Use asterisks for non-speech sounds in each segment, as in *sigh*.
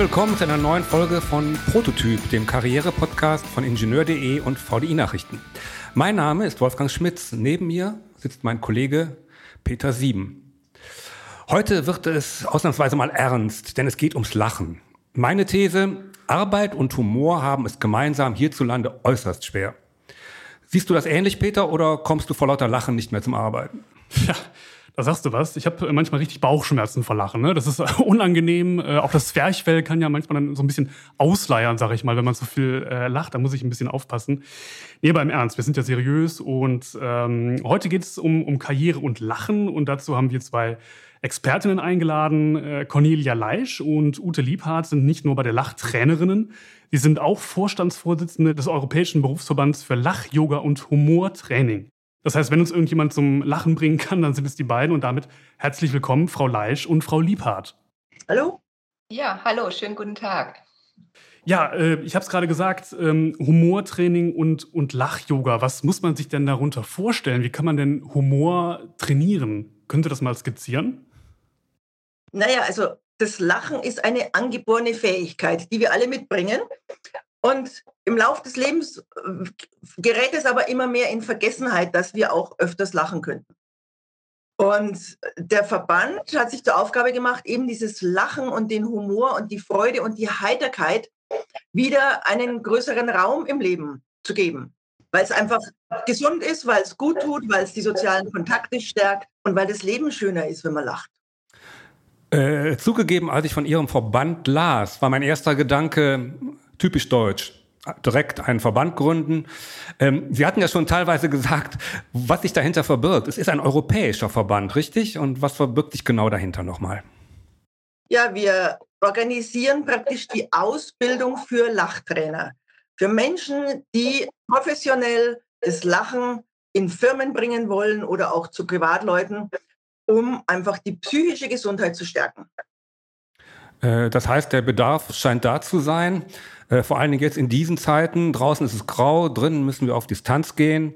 willkommen zu einer neuen Folge von Prototyp, dem Karriere-Podcast von Ingenieur.de und VDI Nachrichten. Mein Name ist Wolfgang Schmitz. Neben mir sitzt mein Kollege Peter Sieben. Heute wird es ausnahmsweise mal ernst, denn es geht ums Lachen. Meine These, Arbeit und Humor haben es gemeinsam hierzulande äußerst schwer. Siehst du das ähnlich, Peter, oder kommst du vor lauter Lachen nicht mehr zum Arbeiten? Ja, da sagst du was. Ich habe manchmal richtig Bauchschmerzen vor Lachen. Ne? Das ist *laughs* unangenehm. Äh, auch das Zwerchfell kann ja manchmal dann so ein bisschen ausleiern, sag ich mal, wenn man so viel äh, lacht. Da muss ich ein bisschen aufpassen. Nee, aber im Ernst, wir sind ja seriös und ähm, heute geht es um, um Karriere und Lachen und dazu haben wir zwei Expertinnen eingeladen. Äh, Cornelia Leisch und Ute Liebhardt sind nicht nur bei der Lachtrainerinnen, sie sind auch Vorstandsvorsitzende des Europäischen Berufsverbands für Lach, Yoga und Humortraining. Das heißt, wenn uns irgendjemand zum Lachen bringen kann, dann sind es die beiden und damit herzlich willkommen, Frau Leisch und Frau Liebhardt. Hallo? Ja, hallo, schönen guten Tag. Ja, äh, ich habe es gerade gesagt, ähm, Humortraining und, und Lach-Yoga. Was muss man sich denn darunter vorstellen? Wie kann man denn Humor trainieren? Könnt ihr das mal skizzieren? Naja, also das Lachen ist eine angeborene Fähigkeit, die wir alle mitbringen. Und im Laufe des Lebens äh, gerät es aber immer mehr in Vergessenheit, dass wir auch öfters lachen könnten. Und der Verband hat sich zur Aufgabe gemacht, eben dieses Lachen und den Humor und die Freude und die Heiterkeit wieder einen größeren Raum im Leben zu geben. Weil es einfach gesund ist, weil es gut tut, weil es die sozialen Kontakte stärkt und weil das Leben schöner ist, wenn man lacht. Äh, zugegeben, als ich von Ihrem Verband las, war mein erster Gedanke typisch deutsch. Direkt einen Verband gründen. Ähm, Sie hatten ja schon teilweise gesagt, was sich dahinter verbirgt. Es ist ein europäischer Verband, richtig? Und was verbirgt sich genau dahinter nochmal? Ja, wir organisieren praktisch die Ausbildung für Lachtrainer. Für Menschen, die professionell das Lachen in Firmen bringen wollen oder auch zu Privatleuten um einfach die psychische Gesundheit zu stärken. Äh, das heißt, der Bedarf scheint da zu sein. Äh, vor allen Dingen jetzt in diesen Zeiten. Draußen ist es grau, drinnen müssen wir auf Distanz gehen.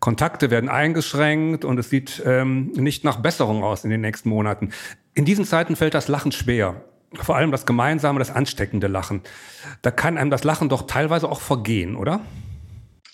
Kontakte werden eingeschränkt und es sieht ähm, nicht nach Besserung aus in den nächsten Monaten. In diesen Zeiten fällt das Lachen schwer. Vor allem das gemeinsame, das ansteckende Lachen. Da kann einem das Lachen doch teilweise auch vergehen, oder?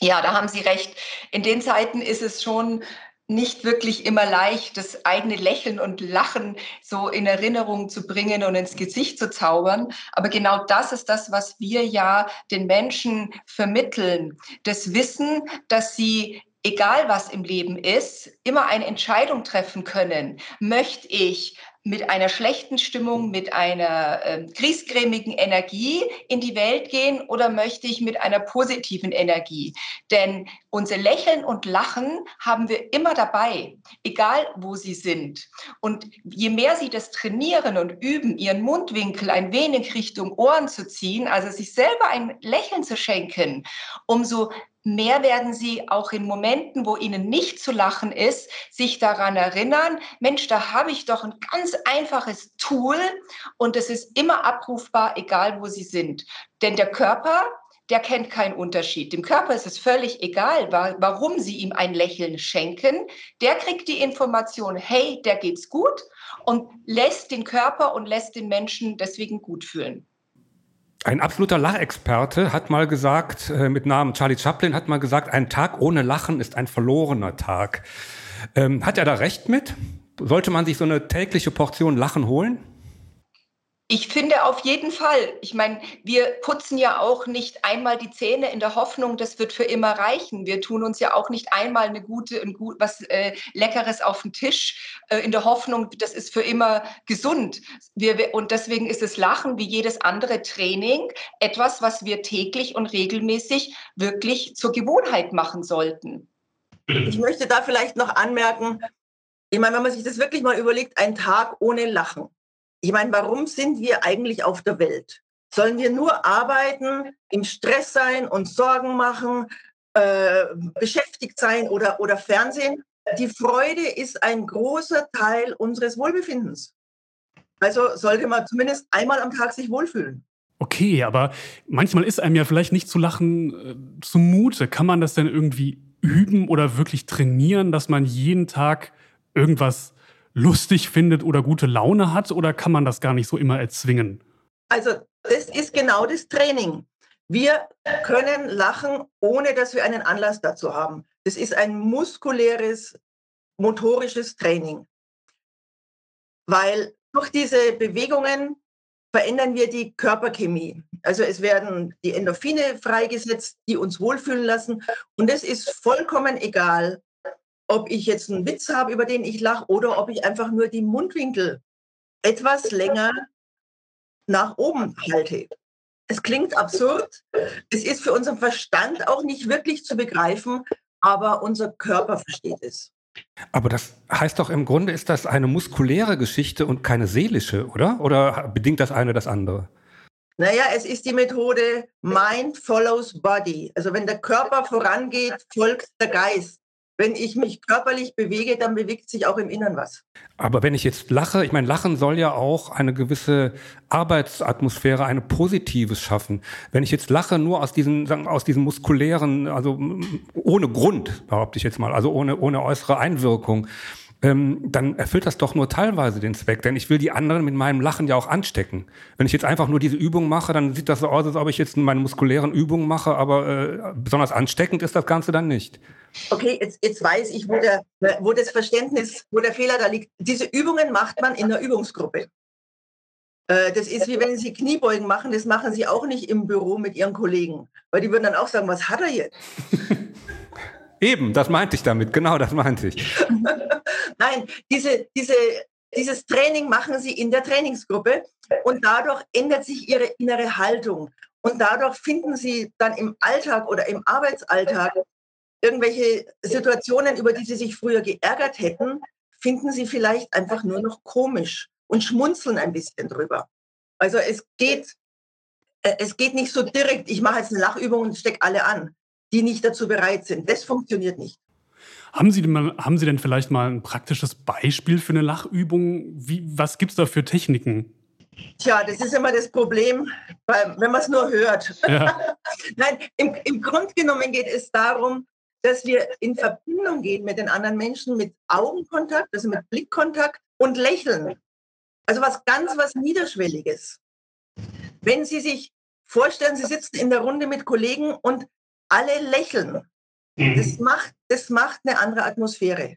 Ja, da haben Sie recht. In den Zeiten ist es schon nicht wirklich immer leicht, das eigene Lächeln und Lachen so in Erinnerung zu bringen und ins Gesicht zu zaubern. Aber genau das ist das, was wir ja den Menschen vermitteln. Das Wissen, dass sie egal was im Leben ist, immer eine Entscheidung treffen können. Möchte ich mit einer schlechten Stimmung, mit einer äh, griesgrämigen Energie in die Welt gehen oder möchte ich mit einer positiven Energie? Denn unser Lächeln und Lachen haben wir immer dabei, egal wo sie sind. Und je mehr sie das trainieren und üben, ihren Mundwinkel ein wenig Richtung Ohren zu ziehen, also sich selber ein Lächeln zu schenken, umso mehr werden sie auch in Momenten, wo ihnen nicht zu lachen ist, sich daran erinnern, Mensch, da habe ich doch ein ganz einfaches Tool und es ist immer abrufbar, egal wo sie sind. Denn der Körper, der kennt keinen Unterschied. Dem Körper ist es völlig egal, warum sie ihm ein Lächeln schenken. Der kriegt die Information, hey, der geht's gut und lässt den Körper und lässt den Menschen deswegen gut fühlen. Ein absoluter Lachexperte hat mal gesagt, äh, mit Namen Charlie Chaplin, hat mal gesagt, ein Tag ohne Lachen ist ein verlorener Tag. Ähm, hat er da recht mit? Sollte man sich so eine tägliche Portion Lachen holen? Ich finde auf jeden Fall. Ich meine, wir putzen ja auch nicht einmal die Zähne in der Hoffnung, das wird für immer reichen. Wir tun uns ja auch nicht einmal eine gute, ein gut, was äh, Leckeres auf den Tisch äh, in der Hoffnung, das ist für immer gesund. Wir, und deswegen ist das Lachen wie jedes andere Training etwas, was wir täglich und regelmäßig wirklich zur Gewohnheit machen sollten. Ich möchte da vielleicht noch anmerken, ich meine, wenn man sich das wirklich mal überlegt, ein Tag ohne Lachen ich meine, warum sind wir eigentlich auf der Welt? Sollen wir nur arbeiten, im Stress sein und Sorgen machen, äh, beschäftigt sein oder, oder Fernsehen? Die Freude ist ein großer Teil unseres Wohlbefindens. Also sollte man zumindest einmal am Tag sich wohlfühlen. Okay, aber manchmal ist einem ja vielleicht nicht zu lachen äh, zumute. Kann man das denn irgendwie üben oder wirklich trainieren, dass man jeden Tag irgendwas lustig findet oder gute Laune hat? Oder kann man das gar nicht so immer erzwingen? Also das ist genau das Training. Wir können lachen, ohne dass wir einen Anlass dazu haben. Das ist ein muskuläres, motorisches Training. Weil durch diese Bewegungen verändern wir die Körperchemie. Also es werden die Endorphine freigesetzt, die uns wohlfühlen lassen. Und es ist vollkommen egal, ob ich jetzt einen Witz habe, über den ich lache, oder ob ich einfach nur die Mundwinkel etwas länger nach oben halte. Es klingt absurd. Es ist für unseren Verstand auch nicht wirklich zu begreifen, aber unser Körper versteht es. Aber das heißt doch im Grunde ist das eine muskuläre Geschichte und keine seelische, oder? Oder bedingt das eine das andere? Naja, es ist die Methode Mind follows Body. Also wenn der Körper vorangeht, folgt der Geist wenn ich mich körperlich bewege, dann bewegt sich auch im Inneren was. Aber wenn ich jetzt lache, ich meine, Lachen soll ja auch eine gewisse Arbeitsatmosphäre, eine positives schaffen. Wenn ich jetzt lache, nur aus diesen, aus diesen muskulären, also ohne Grund, behaupte ich jetzt mal, also ohne, ohne äußere Einwirkung, ähm, dann erfüllt das doch nur teilweise den Zweck. Denn ich will die anderen mit meinem Lachen ja auch anstecken. Wenn ich jetzt einfach nur diese Übung mache, dann sieht das so aus, als ob ich jetzt meine muskulären Übungen mache, aber äh, besonders ansteckend ist das Ganze dann nicht. Okay, jetzt, jetzt weiß ich, wo, der, wo das Verständnis, wo der Fehler da liegt. Diese Übungen macht man in der Übungsgruppe. Äh, das ist wie wenn Sie Kniebeugen machen, das machen Sie auch nicht im Büro mit Ihren Kollegen. Weil die würden dann auch sagen, was hat er jetzt? *laughs* Eben, das meinte ich damit, genau das meinte ich. *laughs* Nein, diese, diese, dieses Training machen Sie in der Trainingsgruppe und dadurch ändert sich Ihre innere Haltung. Und dadurch finden Sie dann im Alltag oder im Arbeitsalltag irgendwelche Situationen, über die Sie sich früher geärgert hätten, finden Sie vielleicht einfach nur noch komisch und schmunzeln ein bisschen drüber. Also es geht, äh, es geht nicht so direkt, ich mache jetzt eine Lachübung und stecke alle an, die nicht dazu bereit sind. Das funktioniert nicht. Haben Sie, denn mal, haben Sie denn vielleicht mal ein praktisches Beispiel für eine Lachübung? Wie, was gibt es da für Techniken? Tja, das ist immer das Problem, wenn man es nur hört. Ja. *laughs* Nein, im, im Grunde genommen geht es darum, dass wir in Verbindung gehen mit den anderen Menschen, mit Augenkontakt, also mit Blickkontakt und Lächeln. Also was ganz was Niederschwelliges. Wenn Sie sich vorstellen, Sie sitzen in der Runde mit Kollegen und alle lächeln, Mhm. Das macht, das macht eine andere Atmosphäre.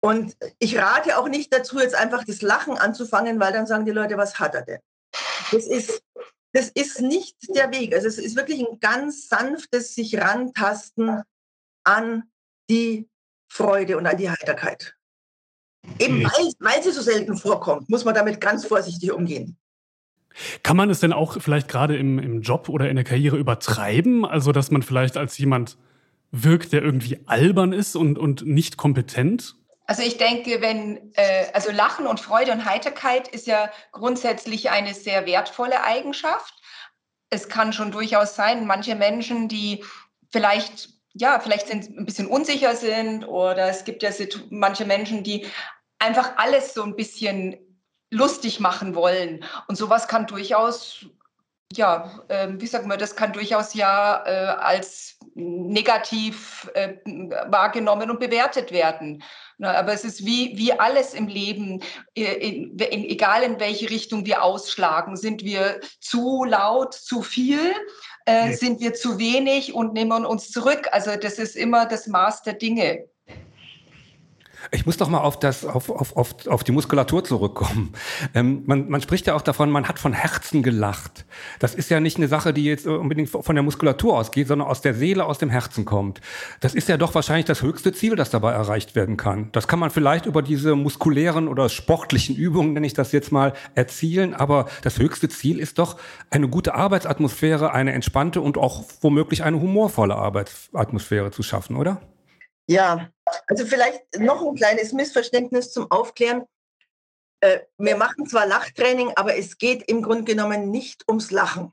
Und ich rate auch nicht dazu, jetzt einfach das Lachen anzufangen, weil dann sagen die Leute, was hat er denn? Das ist, das ist nicht der Weg. Also es ist wirklich ein ganz sanftes sich rantasten an die Freude und an die Heiterkeit. Eben weil, weil sie so selten vorkommt, muss man damit ganz vorsichtig umgehen. Kann man es denn auch vielleicht gerade im, im Job oder in der Karriere übertreiben? Also, dass man vielleicht als jemand wirkt, der irgendwie albern ist und, und nicht kompetent? Also ich denke, wenn, äh, also Lachen und Freude und Heiterkeit ist ja grundsätzlich eine sehr wertvolle Eigenschaft. Es kann schon durchaus sein, manche Menschen, die vielleicht, ja, vielleicht sind ein bisschen unsicher sind oder es gibt ja manche Menschen, die einfach alles so ein bisschen lustig machen wollen. Und sowas kann durchaus ja, äh, wie sagen wir, das kann durchaus ja äh, als negativ äh, wahrgenommen und bewertet werden. Na, aber es ist wie, wie alles im Leben, äh, in, in, egal in welche Richtung wir ausschlagen. Sind wir zu laut, zu viel? Äh, nee. Sind wir zu wenig und nehmen uns zurück? Also das ist immer das Maß der Dinge. Ich muss doch mal auf, das, auf, auf, auf, auf die Muskulatur zurückkommen. Ähm, man, man spricht ja auch davon, man hat von Herzen gelacht. Das ist ja nicht eine Sache, die jetzt unbedingt von der Muskulatur ausgeht, sondern aus der Seele, aus dem Herzen kommt. Das ist ja doch wahrscheinlich das höchste Ziel, das dabei erreicht werden kann. Das kann man vielleicht über diese muskulären oder sportlichen Übungen, nenne ich das jetzt mal, erzielen. Aber das höchste Ziel ist doch eine gute Arbeitsatmosphäre, eine entspannte und auch womöglich eine humorvolle Arbeitsatmosphäre zu schaffen, oder? Ja, also vielleicht noch ein kleines Missverständnis zum Aufklären. Äh, wir machen zwar Lachtraining, aber es geht im Grunde genommen nicht ums Lachen.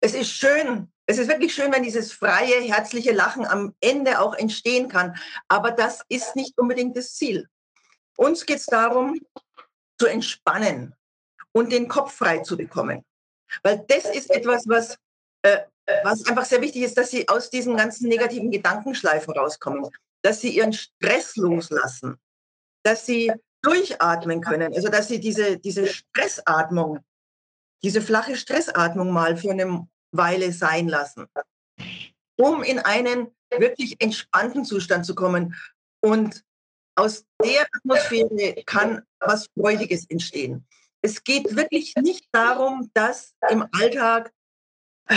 Es ist schön, es ist wirklich schön, wenn dieses freie, herzliche Lachen am Ende auch entstehen kann. Aber das ist nicht unbedingt das Ziel. Uns geht es darum, zu entspannen und den Kopf frei zu bekommen. Weil das ist etwas, was, äh, was einfach sehr wichtig ist, dass Sie aus diesen ganzen negativen Gedankenschleifen rauskommen dass sie ihren Stress loslassen, dass sie durchatmen können, also dass sie diese, diese Stressatmung diese flache Stressatmung mal für eine Weile sein lassen, um in einen wirklich entspannten Zustand zu kommen. Und aus der Atmosphäre kann was Freudiges entstehen. Es geht wirklich nicht darum, dass im Alltag äh,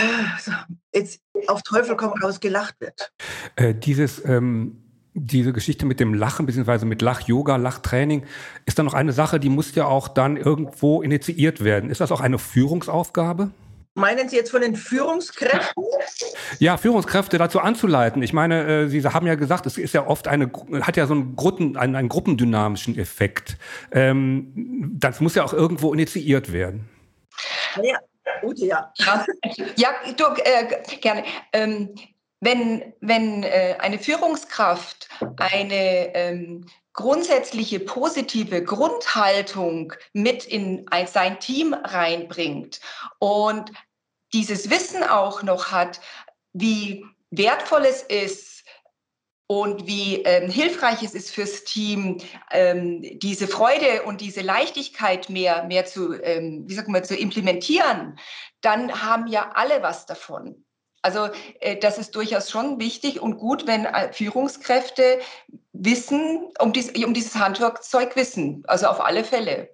jetzt auf Teufel komm raus gelacht wird. Äh, dieses ähm diese Geschichte mit dem Lachen, beziehungsweise mit Lach-Yoga, Lachtraining, ist dann noch eine Sache, die muss ja auch dann irgendwo initiiert werden. Ist das auch eine Führungsaufgabe? Meinen Sie jetzt von den Führungskräften? Ja, Führungskräfte dazu anzuleiten. Ich meine, äh, Sie haben ja gesagt, es ist ja oft eine, hat ja so einen, Gruppen, einen, einen gruppendynamischen Effekt. Ähm, das muss ja auch irgendwo initiiert werden. Ja, gut, ja. Ja, du, äh, gerne. Ähm, wenn, wenn äh, eine Führungskraft eine ähm, grundsätzliche positive Grundhaltung mit in ein, sein Team reinbringt und dieses Wissen auch noch hat, wie wertvoll es ist und wie ähm, hilfreich es ist fürs Team, ähm, diese Freude und diese Leichtigkeit mehr, mehr zu, ähm, wie sagt man, zu implementieren, dann haben ja alle was davon. Also äh, das ist durchaus schon wichtig und gut, wenn äh, Führungskräfte wissen, um, dies, um dieses Handwerkzeug wissen. Also auf alle Fälle.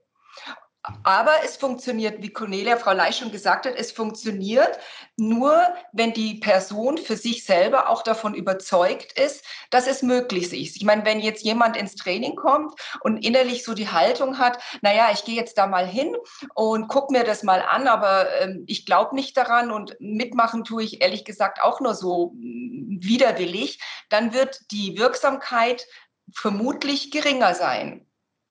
Aber es funktioniert, wie Cornelia, Frau Leich schon gesagt hat, es funktioniert nur, wenn die Person für sich selber auch davon überzeugt ist, dass es möglich ist. Ich meine, wenn jetzt jemand ins Training kommt und innerlich so die Haltung hat, naja, ich gehe jetzt da mal hin und gucke mir das mal an, aber ähm, ich glaube nicht daran und mitmachen tue ich ehrlich gesagt auch nur so mm, widerwillig, dann wird die Wirksamkeit vermutlich geringer sein.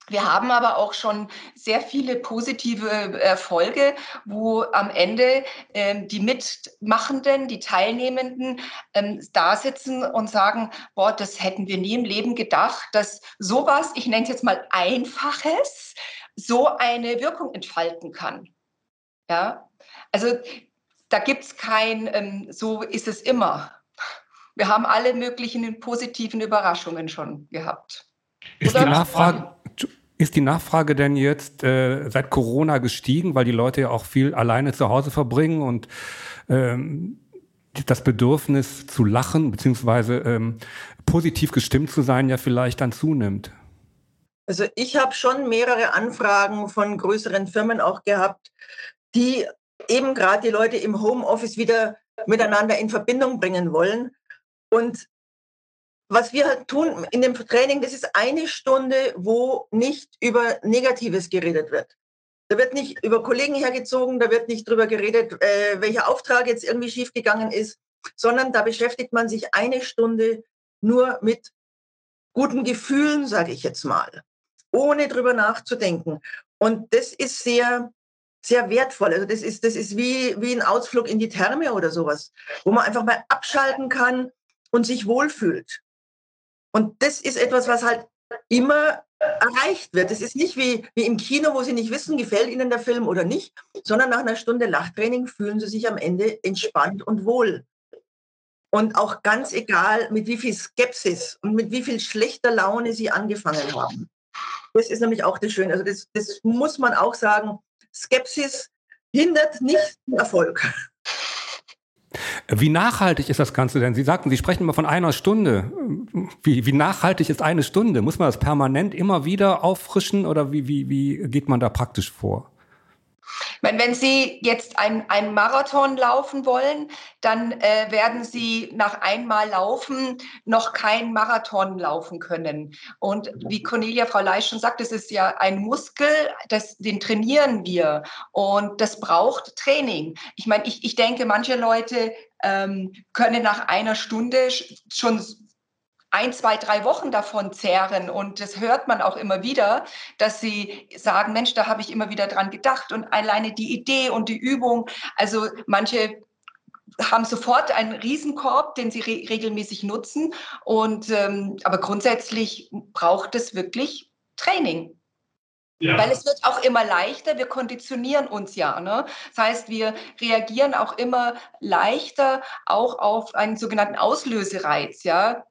Wir haben aber auch schon sehr viele positive Erfolge, wo am Ende ähm, die Mitmachenden, die Teilnehmenden ähm, da sitzen und sagen, boah, das hätten wir nie im Leben gedacht, dass sowas, ich nenne es jetzt mal einfaches, so eine Wirkung entfalten kann. Ja, also da gibt es kein, ähm, so ist es immer. Wir haben alle möglichen positiven Überraschungen schon gehabt. Ist die Nachfrage, ist die Nachfrage denn jetzt äh, seit Corona gestiegen, weil die Leute ja auch viel alleine zu Hause verbringen und ähm, das Bedürfnis zu lachen beziehungsweise ähm, positiv gestimmt zu sein ja vielleicht dann zunimmt? Also ich habe schon mehrere Anfragen von größeren Firmen auch gehabt, die eben gerade die Leute im Homeoffice wieder miteinander in Verbindung bringen wollen. Und was wir halt tun in dem Training, das ist eine Stunde, wo nicht über Negatives geredet wird. Da wird nicht über Kollegen hergezogen, da wird nicht drüber geredet, äh, welcher Auftrag jetzt irgendwie schiefgegangen ist, sondern da beschäftigt man sich eine Stunde nur mit guten Gefühlen, sage ich jetzt mal, ohne drüber nachzudenken. Und das ist sehr, sehr wertvoll. Also das ist, das ist wie, wie ein Ausflug in die Therme oder sowas, wo man einfach mal abschalten kann und sich wohlfühlt. Und das ist etwas, was halt immer erreicht wird. Es ist nicht wie, wie im Kino, wo Sie nicht wissen, gefällt Ihnen der Film oder nicht, sondern nach einer Stunde Lachtraining fühlen Sie sich am Ende entspannt und wohl. Und auch ganz egal, mit wie viel Skepsis und mit wie viel schlechter Laune Sie angefangen haben. Das ist nämlich auch das Schöne. Also das, das muss man auch sagen. Skepsis hindert nicht den Erfolg. Wie nachhaltig ist das Ganze denn? Sie sagten, Sie sprechen immer von einer Stunde. Wie, wie nachhaltig ist eine Stunde? Muss man das permanent immer wieder auffrischen oder wie, wie, wie geht man da praktisch vor? Meine, wenn Sie jetzt einen Marathon laufen wollen, dann äh, werden Sie nach einmal Laufen noch keinen Marathon laufen können. Und wie Cornelia, Frau Leisch schon sagt, das ist ja ein Muskel, das, den trainieren wir. Und das braucht Training. Ich meine, ich, ich denke, manche Leute ähm, können nach einer Stunde schon ein, zwei, drei Wochen davon zehren. Und das hört man auch immer wieder, dass sie sagen, Mensch, da habe ich immer wieder dran gedacht. Und alleine die Idee und die Übung, also manche haben sofort einen Riesenkorb, den sie re regelmäßig nutzen. Und ähm, aber grundsätzlich braucht es wirklich Training. Ja. Weil es wird auch immer leichter, wir konditionieren uns ja. Ne? Das heißt, wir reagieren auch immer leichter auch auf einen sogenannten Auslösereiz. Ja?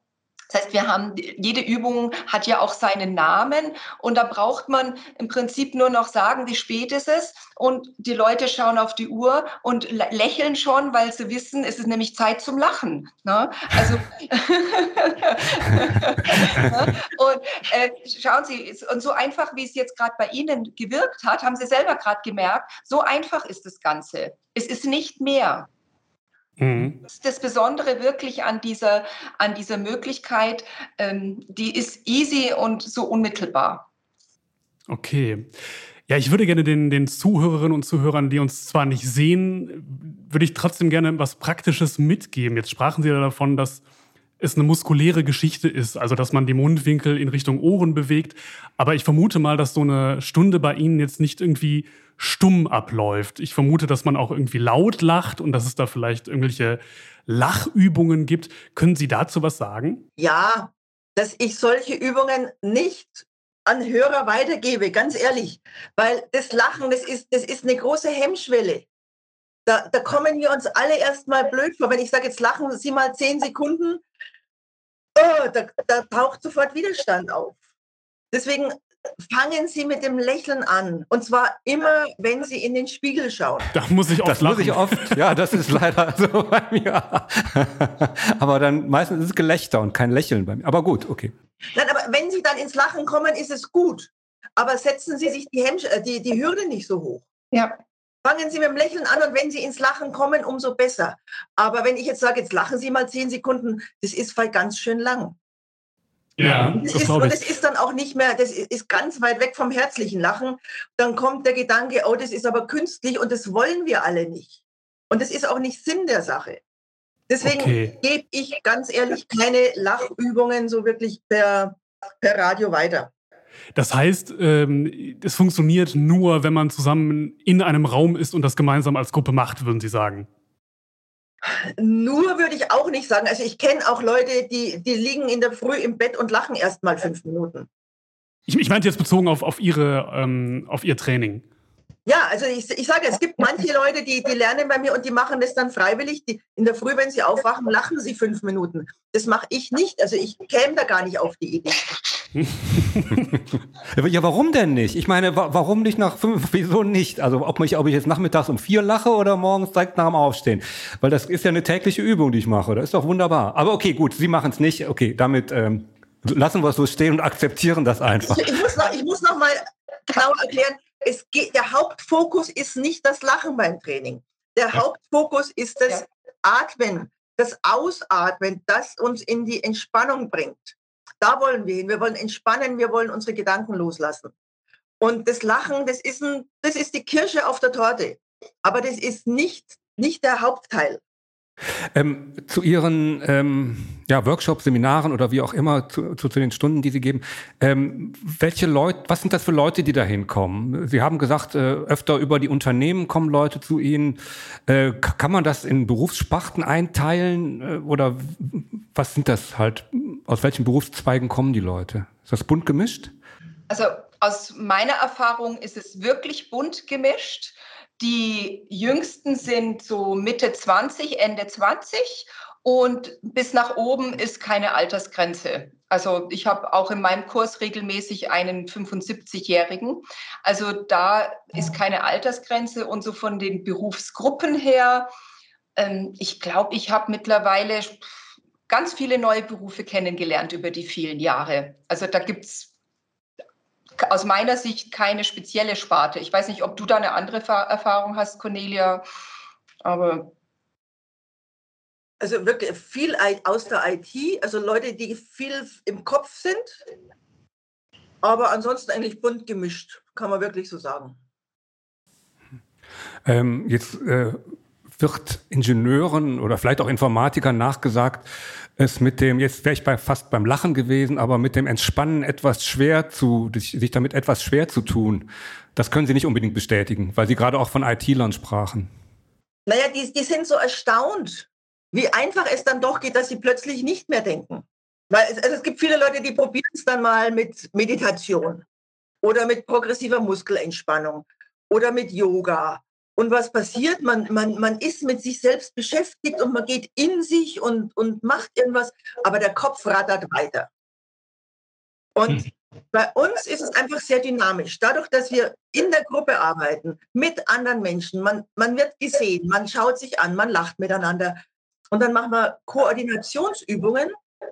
Das heißt, wir haben, jede Übung hat ja auch seinen Namen und da braucht man im Prinzip nur noch sagen, wie spät ist es und die Leute schauen auf die Uhr und lächeln schon, weil sie wissen, es ist nämlich Zeit zum Lachen. Ne? Also *laughs* und äh, schauen Sie, und so einfach, wie es jetzt gerade bei Ihnen gewirkt hat, haben Sie selber gerade gemerkt, so einfach ist das Ganze. Es ist nicht mehr. Mhm. Das Besondere wirklich an dieser, an dieser Möglichkeit, ähm, die ist easy und so unmittelbar. Okay. Ja, ich würde gerne den, den Zuhörerinnen und Zuhörern, die uns zwar nicht sehen, würde ich trotzdem gerne was Praktisches mitgeben. Jetzt sprachen Sie ja davon, dass es eine muskuläre Geschichte ist, also dass man die Mundwinkel in Richtung Ohren bewegt. Aber ich vermute mal, dass so eine Stunde bei Ihnen jetzt nicht irgendwie stumm abläuft. Ich vermute, dass man auch irgendwie laut lacht und dass es da vielleicht irgendwelche Lachübungen gibt. Können Sie dazu was sagen? Ja, dass ich solche Übungen nicht an Hörer weitergebe, ganz ehrlich. Weil das Lachen, das ist, das ist eine große Hemmschwelle. Da, da kommen wir uns alle erstmal blöd vor. Wenn ich sage, jetzt lachen Sie mal zehn Sekunden, oh, da, da taucht sofort Widerstand auf. Deswegen fangen Sie mit dem Lächeln an. Und zwar immer, wenn Sie in den Spiegel schauen. Da muss ich oft Das lachen. muss ich oft. Ja, das ist leider *laughs* so bei mir. Aber dann meistens ist es Gelächter und kein Lächeln bei mir. Aber gut, okay. Nein, aber wenn Sie dann ins Lachen kommen, ist es gut. Aber setzen Sie sich die, Hemmsch äh, die, die Hürde nicht so hoch. Ja. Fangen Sie mit dem Lächeln an und wenn Sie ins Lachen kommen, umso besser. Aber wenn ich jetzt sage, jetzt lachen Sie mal zehn Sekunden, das ist ganz schön lang. Ja, das, das ist, und das ist dann auch nicht mehr, das ist ganz weit weg vom herzlichen Lachen. Dann kommt der Gedanke, oh, das ist aber künstlich und das wollen wir alle nicht. Und das ist auch nicht Sinn der Sache. Deswegen okay. gebe ich ganz ehrlich keine Lachübungen so wirklich per, per Radio weiter. Das heißt, ähm, es funktioniert nur, wenn man zusammen in einem Raum ist und das gemeinsam als Gruppe macht, würden Sie sagen? Nur würde ich auch nicht sagen. Also ich kenne auch Leute, die, die liegen in der Früh im Bett und lachen erst mal fünf Minuten. Ich, ich meinte jetzt bezogen auf, auf, ihre, ähm, auf Ihr Training. Ja, also ich, ich sage, es gibt manche Leute, die, die lernen bei mir und die machen das dann freiwillig. Die, in der Früh, wenn sie aufwachen, lachen sie fünf Minuten. Das mache ich nicht. Also ich käme da gar nicht auf die Idee. *laughs* ja, warum denn nicht? Ich meine, warum nicht nach fünf? *laughs* Wieso nicht? Also ob ich, ob ich jetzt nachmittags um vier lache oder morgens direkt nach dem Aufstehen. Weil das ist ja eine tägliche Übung, die ich mache. Das ist doch wunderbar. Aber okay, gut, Sie machen es nicht. Okay, damit ähm, lassen wir es so stehen und akzeptieren das einfach. Ich, ich, muss, noch, ich muss noch mal genau erklären, es geht, der Hauptfokus ist nicht das Lachen beim Training. Der Hauptfokus ist das Atmen, das Ausatmen, das uns in die Entspannung bringt. Da wollen wir hin. Wir wollen entspannen, wir wollen unsere Gedanken loslassen. Und das Lachen, das ist, ein, das ist die Kirsche auf der Torte. Aber das ist nicht, nicht der Hauptteil. Ähm, zu Ihren ähm, ja, Workshops, Seminaren oder wie auch immer, zu, zu, zu den Stunden, die Sie geben, ähm, welche Leute, was sind das für Leute, die da hinkommen? Sie haben gesagt, äh, öfter über die Unternehmen kommen Leute zu Ihnen. Äh, kann man das in Berufssparten einteilen äh, oder was sind das halt? Aus welchen Berufszweigen kommen die Leute? Ist das bunt gemischt? Also aus meiner Erfahrung ist es wirklich bunt gemischt. Die jüngsten sind so Mitte 20, Ende 20 und bis nach oben ist keine Altersgrenze. Also ich habe auch in meinem Kurs regelmäßig einen 75-Jährigen. Also da ist keine Altersgrenze und so von den Berufsgruppen her. Ähm, ich glaube, ich habe mittlerweile ganz viele neue Berufe kennengelernt über die vielen Jahre. Also da gibt es aus meiner Sicht keine spezielle Sparte. Ich weiß nicht, ob du da eine andere Erfahrung hast, Cornelia, aber. Also wirklich viel aus der IT, also Leute, die viel im Kopf sind, aber ansonsten eigentlich bunt gemischt, kann man wirklich so sagen. Ähm, jetzt äh, wird Ingenieuren oder vielleicht auch Informatikern nachgesagt, es mit dem, jetzt wäre ich bei, fast beim Lachen gewesen, aber mit dem Entspannen etwas schwer zu, sich damit etwas schwer zu tun. Das können Sie nicht unbedingt bestätigen, weil Sie gerade auch von IT-Lern sprachen. Naja, die, die sind so erstaunt, wie einfach es dann doch geht, dass sie plötzlich nicht mehr denken. Weil es, also es gibt viele Leute, die probieren es dann mal mit Meditation oder mit progressiver Muskelentspannung oder mit Yoga Und was passiert? Man, man, man ist mit sich selbst beschäftigt und man geht in sich und, und macht irgendwas, aber der Kopf rattert weiter. Und hm. bei uns ist es einfach sehr dynamisch. Dadurch, dass wir in der Gruppe arbeiten, mit anderen Menschen, man, man wird gesehen, man schaut sich an, man lacht miteinander. Und dann machen wir Koordinationsübungen,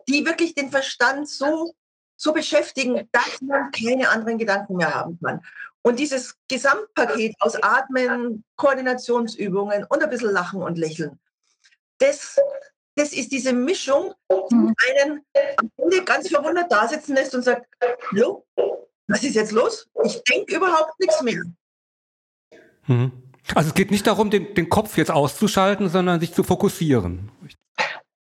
die wirklich den Verstand so, so beschäftigen, dass man keine anderen Gedanken mehr haben kann. Und dieses Gesamtpaket aus Atmen, Koordinationsübungen und ein bisschen Lachen und Lächeln, das, das ist diese Mischung, die mhm. einen am Ende ganz verwundert da sitzen lässt und sagt, hallo, was ist jetzt los? Ich denke überhaupt nichts mehr. Mhm. Also es geht nicht darum, den, den Kopf jetzt auszuschalten, sondern sich zu fokussieren.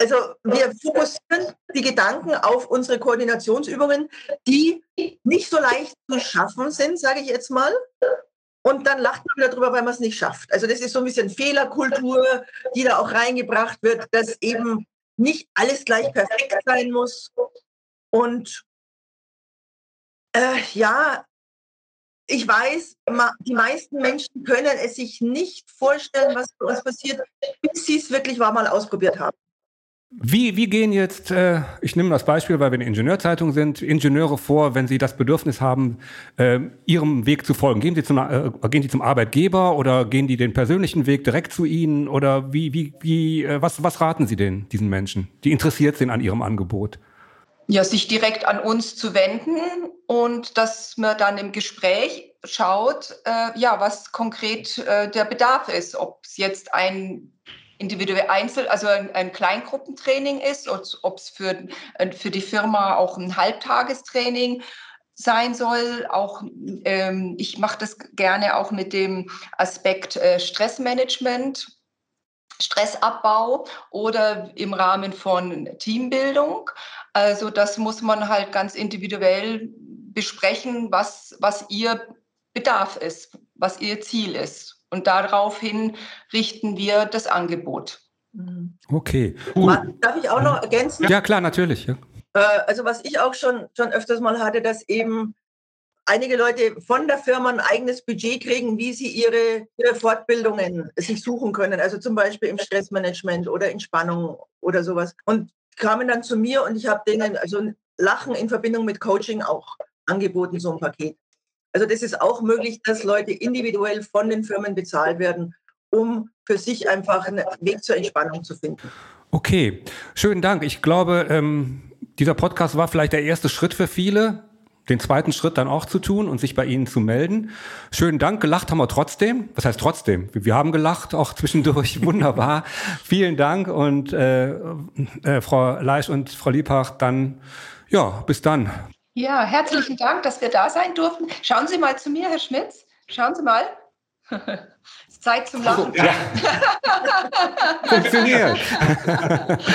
Also wir fokussieren die Gedanken auf unsere Koordinationsübungen, die nicht so leicht zu schaffen sind, sage ich jetzt mal. Und dann lacht man wieder drüber, weil man es nicht schafft. Also das ist so ein bisschen Fehlerkultur, die da auch reingebracht wird, dass eben nicht alles gleich perfekt sein muss. Und äh, ja, ich weiß, die meisten Menschen können es sich nicht vorstellen, was bei uns passiert, bis sie es wirklich mal ausprobiert haben. Wie, wie gehen jetzt, äh, ich nehme das Beispiel, weil wir eine Ingenieurzeitung sind, Ingenieure vor, wenn sie das Bedürfnis haben, äh, ihrem Weg zu folgen? Gehen sie, zum, äh, gehen sie zum Arbeitgeber oder gehen die den persönlichen Weg direkt zu Ihnen? Oder wie, wie, wie, äh, was, was raten Sie denn diesen Menschen, die interessiert sind an Ihrem Angebot? Ja, sich direkt an uns zu wenden und dass man dann im Gespräch schaut, äh, ja, was konkret äh, der Bedarf ist, ob es jetzt ein individuell Einzel, also ein, ein Kleingruppentraining ist, ob es für, äh, für die Firma auch ein Halbtagestraining sein soll. Auch ähm, ich mache das gerne auch mit dem Aspekt äh, Stressmanagement, Stressabbau oder im Rahmen von Teambildung. Also das muss man halt ganz individuell besprechen, was, was ihr Bedarf ist, was ihr Ziel ist. Und daraufhin richten wir das Angebot. Mhm. Okay. Darf ich auch noch ergänzen? Ja, klar, natürlich. Ja. Äh, also was ich auch schon, schon öfters mal hatte, dass eben einige Leute von der Firma ein eigenes Budget kriegen, wie sie ihre, ihre Fortbildungen sich suchen können. Also zum Beispiel im Stressmanagement oder Entspannung oder sowas. Und kamen dann zu mir und ich habe denen also Lachen in Verbindung mit Coaching auch angeboten, so ein Paket. Also das ist auch möglich, dass Leute individuell von den Firmen bezahlt werden, um für sich einfach einen Weg zur Entspannung zu finden. Okay, schönen Dank. Ich glaube, ähm, dieser Podcast war vielleicht der erste Schritt für viele, den zweiten Schritt dann auch zu tun und sich bei Ihnen zu melden. Schönen Dank, gelacht haben wir trotzdem. Was heißt trotzdem? Wir haben gelacht, auch zwischendurch. *laughs* Wunderbar. Vielen Dank und äh, äh, Frau Leisch und Frau Liebach, dann ja, bis dann. Ja, herzlichen Dank, dass wir da sein durften. Schauen Sie mal zu mir, Herr Schmitz. Schauen Sie mal. Es *laughs* ist Zeit zum Lachen. Ja. Funktioniert. *laughs*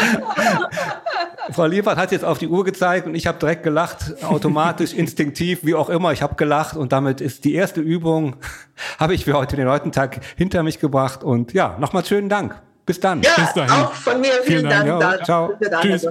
Frau Liefert hat jetzt auf die Uhr gezeigt und ich habe direkt gelacht, automatisch, *laughs* instinktiv, wie auch immer. Ich habe gelacht und damit ist die erste Übung, habe ich für heute den heutigen Tag hinter mich gebracht. Und ja, nochmal schönen Dank. Bis dann. Ja, Bis dahin. auch von mir vielen, vielen Dank. Dank. Ja, ciao. Tschüss.